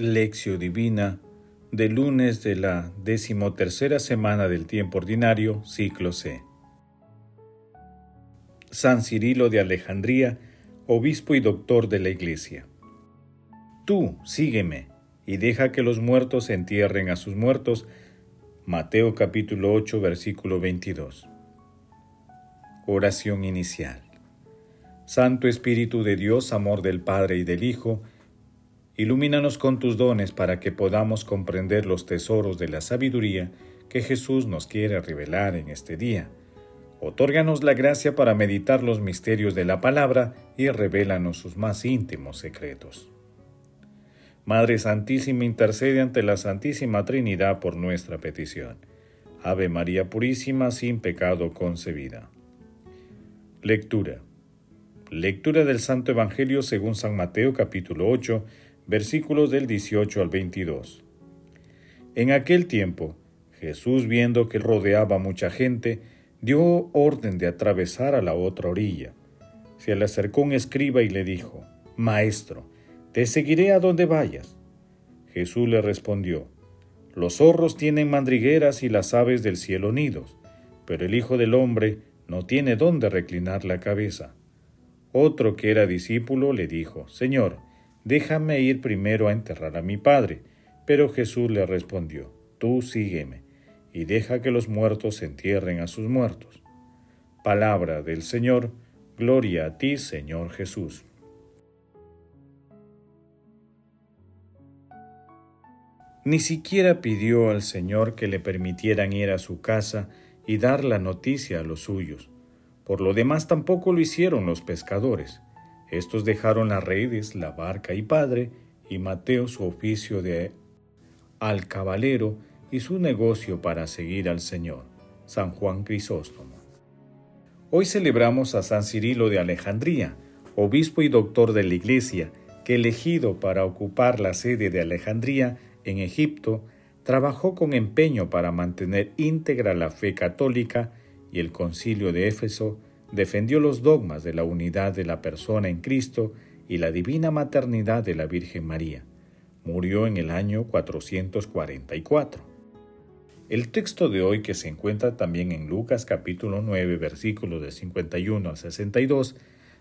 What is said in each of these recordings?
Lección Divina de lunes de la decimotercera semana del tiempo ordinario, ciclo C. San Cirilo de Alejandría, obispo y doctor de la Iglesia. Tú, sígueme, y deja que los muertos entierren a sus muertos. Mateo capítulo 8, versículo 22. Oración inicial. Santo Espíritu de Dios, amor del Padre y del Hijo, Ilumínanos con tus dones para que podamos comprender los tesoros de la sabiduría que Jesús nos quiere revelar en este día. Otórganos la gracia para meditar los misterios de la palabra y revélanos sus más íntimos secretos. Madre Santísima, intercede ante la Santísima Trinidad por nuestra petición. Ave María Purísima, sin pecado concebida. Lectura. Lectura del Santo Evangelio según San Mateo capítulo 8 versículos del 18 al 22. En aquel tiempo, Jesús, viendo que rodeaba mucha gente, dio orden de atravesar a la otra orilla. Se le acercó un escriba y le dijo, Maestro, te seguiré a donde vayas. Jesús le respondió, Los zorros tienen mandrigueras y las aves del cielo nidos, pero el Hijo del Hombre no tiene dónde reclinar la cabeza. Otro que era discípulo le dijo, Señor, déjame ir primero a enterrar a mi padre. Pero Jesús le respondió, tú sígueme, y deja que los muertos entierren a sus muertos. Palabra del Señor, gloria a ti, Señor Jesús. Ni siquiera pidió al Señor que le permitieran ir a su casa y dar la noticia a los suyos. Por lo demás tampoco lo hicieron los pescadores. Estos dejaron las redes, la barca y padre, y Mateo su oficio de alcabalero y su negocio para seguir al Señor. San Juan Crisóstomo. Hoy celebramos a San Cirilo de Alejandría, obispo y doctor de la Iglesia, que elegido para ocupar la sede de Alejandría en Egipto, trabajó con empeño para mantener íntegra la fe católica y el concilio de Éfeso defendió los dogmas de la unidad de la persona en Cristo y la divina maternidad de la Virgen María. Murió en el año 444. El texto de hoy, que se encuentra también en Lucas capítulo 9, versículos de 51 a 62,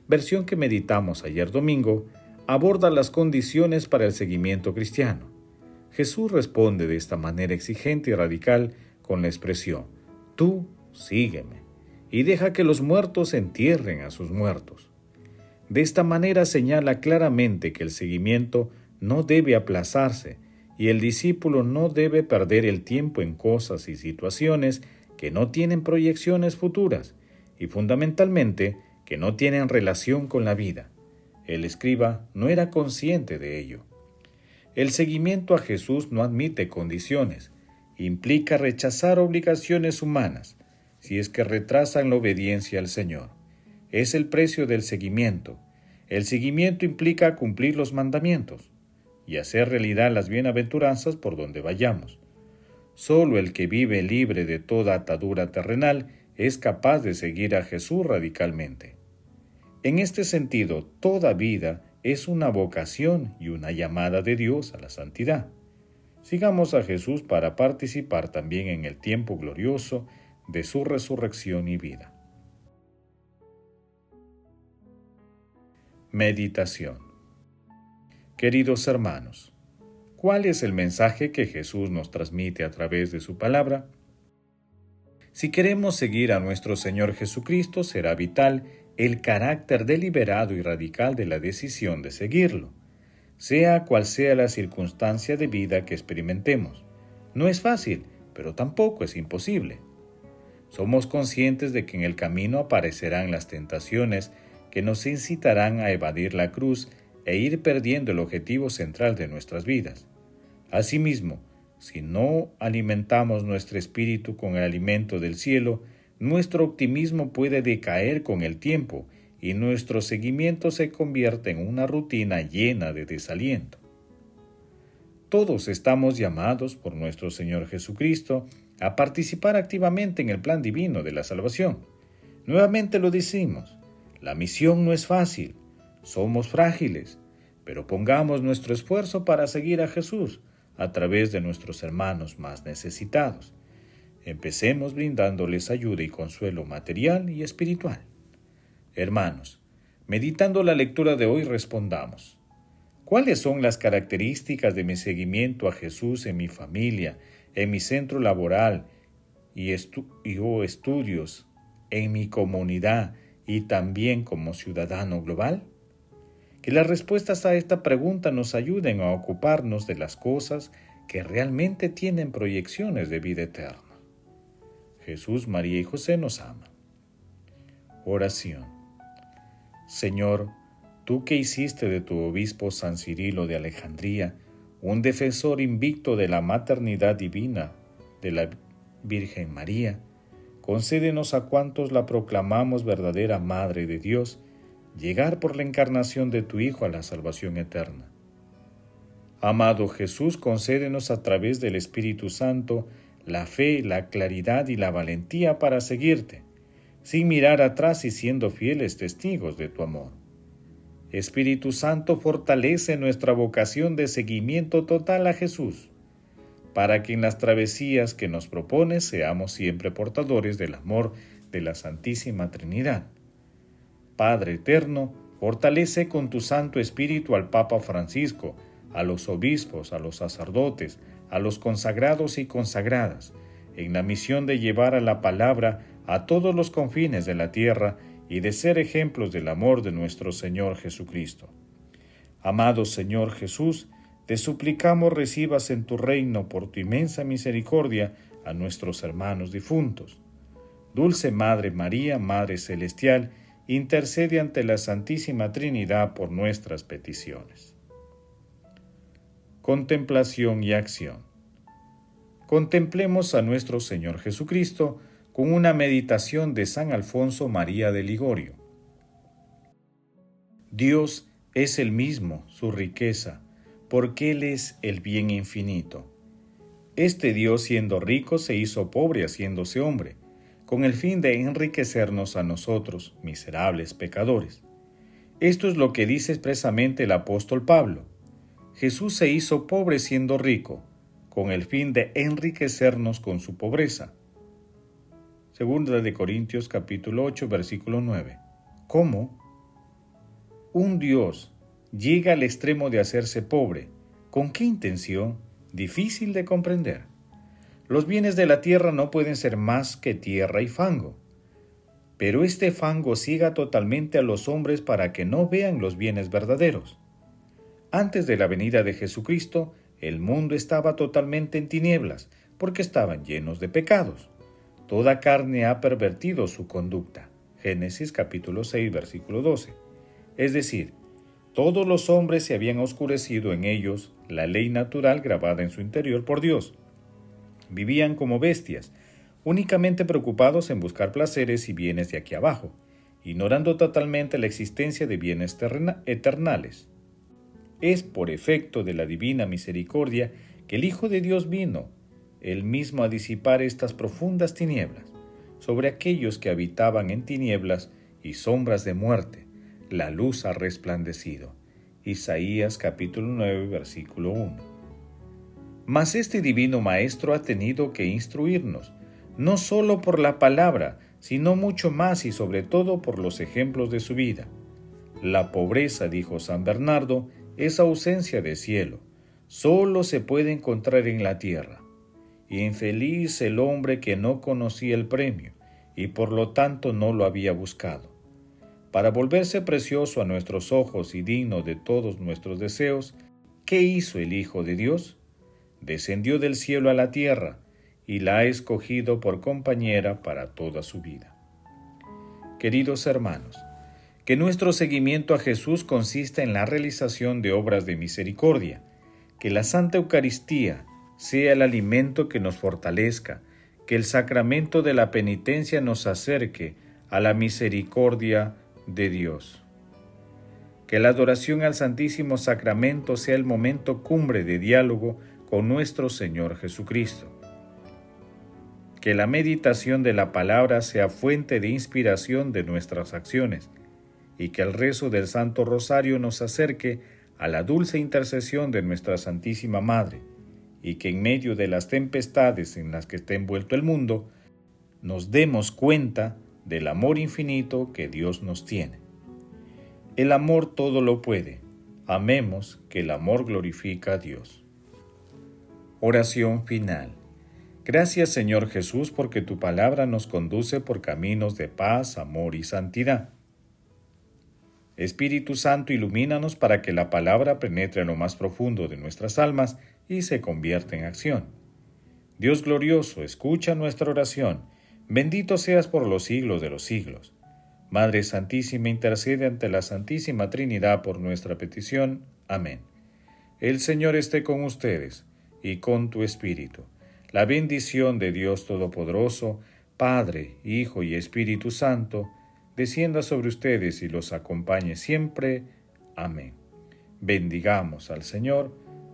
versión que meditamos ayer domingo, aborda las condiciones para el seguimiento cristiano. Jesús responde de esta manera exigente y radical con la expresión, Tú sígueme y deja que los muertos entierren a sus muertos. De esta manera señala claramente que el seguimiento no debe aplazarse y el discípulo no debe perder el tiempo en cosas y situaciones que no tienen proyecciones futuras y fundamentalmente que no tienen relación con la vida. El escriba no era consciente de ello. El seguimiento a Jesús no admite condiciones, implica rechazar obligaciones humanas, si es que retrasan la obediencia al Señor. Es el precio del seguimiento. El seguimiento implica cumplir los mandamientos y hacer realidad las bienaventuranzas por donde vayamos. Solo el que vive libre de toda atadura terrenal es capaz de seguir a Jesús radicalmente. En este sentido, toda vida es una vocación y una llamada de Dios a la santidad. Sigamos a Jesús para participar también en el tiempo glorioso de su resurrección y vida. Meditación Queridos hermanos, ¿cuál es el mensaje que Jesús nos transmite a través de su palabra? Si queremos seguir a nuestro Señor Jesucristo, será vital el carácter deliberado y radical de la decisión de seguirlo, sea cual sea la circunstancia de vida que experimentemos. No es fácil, pero tampoco es imposible. Somos conscientes de que en el camino aparecerán las tentaciones que nos incitarán a evadir la cruz e ir perdiendo el objetivo central de nuestras vidas. Asimismo, si no alimentamos nuestro espíritu con el alimento del cielo, nuestro optimismo puede decaer con el tiempo y nuestro seguimiento se convierte en una rutina llena de desaliento. Todos estamos llamados por nuestro Señor Jesucristo a participar activamente en el plan divino de la salvación. Nuevamente lo decimos, la misión no es fácil, somos frágiles, pero pongamos nuestro esfuerzo para seguir a Jesús a través de nuestros hermanos más necesitados. Empecemos brindándoles ayuda y consuelo material y espiritual. Hermanos, meditando la lectura de hoy respondamos, ¿cuáles son las características de mi seguimiento a Jesús en mi familia, en mi centro laboral y, o estudios, en mi comunidad y también como ciudadano global? Que las respuestas a esta pregunta nos ayuden a ocuparnos de las cosas que realmente tienen proyecciones de vida eterna. Jesús, María y José nos aman. Oración. Señor, tú que hiciste de tu obispo San Cirilo de Alejandría un defensor invicto de la maternidad divina de la Virgen María, concédenos a cuantos la proclamamos verdadera Madre de Dios, llegar por la encarnación de tu Hijo a la salvación eterna. Amado Jesús, concédenos a través del Espíritu Santo la fe, la claridad y la valentía para seguirte, sin mirar atrás y siendo fieles testigos de tu amor. Espíritu Santo, fortalece nuestra vocación de seguimiento total a Jesús, para que en las travesías que nos propone seamos siempre portadores del amor de la Santísima Trinidad. Padre eterno, fortalece con tu Santo Espíritu al Papa Francisco, a los obispos, a los sacerdotes, a los consagrados y consagradas, en la misión de llevar a la palabra a todos los confines de la tierra y de ser ejemplos del amor de nuestro Señor Jesucristo. Amado Señor Jesús, te suplicamos recibas en tu reino por tu inmensa misericordia a nuestros hermanos difuntos. Dulce Madre María, Madre Celestial, intercede ante la Santísima Trinidad por nuestras peticiones contemplación y acción. Contemplemos a nuestro Señor Jesucristo con una meditación de San Alfonso María de Ligorio. Dios es el mismo, su riqueza, porque Él es el bien infinito. Este Dios siendo rico se hizo pobre haciéndose hombre, con el fin de enriquecernos a nosotros, miserables pecadores. Esto es lo que dice expresamente el apóstol Pablo Jesús se hizo pobre siendo rico, con el fin de enriquecernos con su pobreza. Segunda de Corintios capítulo 8 versículo 9. ¿Cómo? Un Dios llega al extremo de hacerse pobre. ¿Con qué intención? Difícil de comprender. Los bienes de la tierra no pueden ser más que tierra y fango. Pero este fango ciega totalmente a los hombres para que no vean los bienes verdaderos. Antes de la venida de Jesucristo, el mundo estaba totalmente en tinieblas, porque estaban llenos de pecados. Toda carne ha pervertido su conducta. Génesis capítulo 6, versículo 12. Es decir, todos los hombres se habían oscurecido en ellos la ley natural grabada en su interior por Dios. Vivían como bestias, únicamente preocupados en buscar placeres y bienes de aquí abajo, ignorando totalmente la existencia de bienes eternales. Es por efecto de la divina misericordia que el Hijo de Dios vino, él mismo a disipar estas profundas tinieblas, sobre aquellos que habitaban en tinieblas y sombras de muerte, la luz ha resplandecido. Isaías capítulo 9 versículo 1. Mas este divino Maestro ha tenido que instruirnos, no solo por la palabra, sino mucho más y sobre todo por los ejemplos de su vida. La pobreza, dijo San Bernardo, esa ausencia de cielo solo se puede encontrar en la tierra. Infeliz el hombre que no conocía el premio y por lo tanto no lo había buscado. Para volverse precioso a nuestros ojos y digno de todos nuestros deseos, ¿qué hizo el Hijo de Dios? Descendió del cielo a la tierra y la ha escogido por compañera para toda su vida. Queridos hermanos, que nuestro seguimiento a Jesús consista en la realización de obras de misericordia, que la Santa Eucaristía sea el alimento que nos fortalezca, que el sacramento de la penitencia nos acerque a la misericordia de Dios. Que la adoración al Santísimo Sacramento sea el momento cumbre de diálogo con nuestro Señor Jesucristo. Que la meditación de la palabra sea fuente de inspiración de nuestras acciones y que el rezo del Santo Rosario nos acerque a la dulce intercesión de nuestra Santísima Madre, y que en medio de las tempestades en las que está envuelto el mundo, nos demos cuenta del amor infinito que Dios nos tiene. El amor todo lo puede. Amemos que el amor glorifica a Dios. Oración final. Gracias Señor Jesús porque tu palabra nos conduce por caminos de paz, amor y santidad. Espíritu Santo, ilumínanos para que la palabra penetre en lo más profundo de nuestras almas y se convierta en acción. Dios glorioso, escucha nuestra oración. Bendito seas por los siglos de los siglos. Madre Santísima, intercede ante la Santísima Trinidad por nuestra petición. Amén. El Señor esté con ustedes y con tu Espíritu. La bendición de Dios Todopoderoso, Padre, Hijo y Espíritu Santo, descienda sobre ustedes y los acompañe siempre. Amén. Bendigamos al Señor,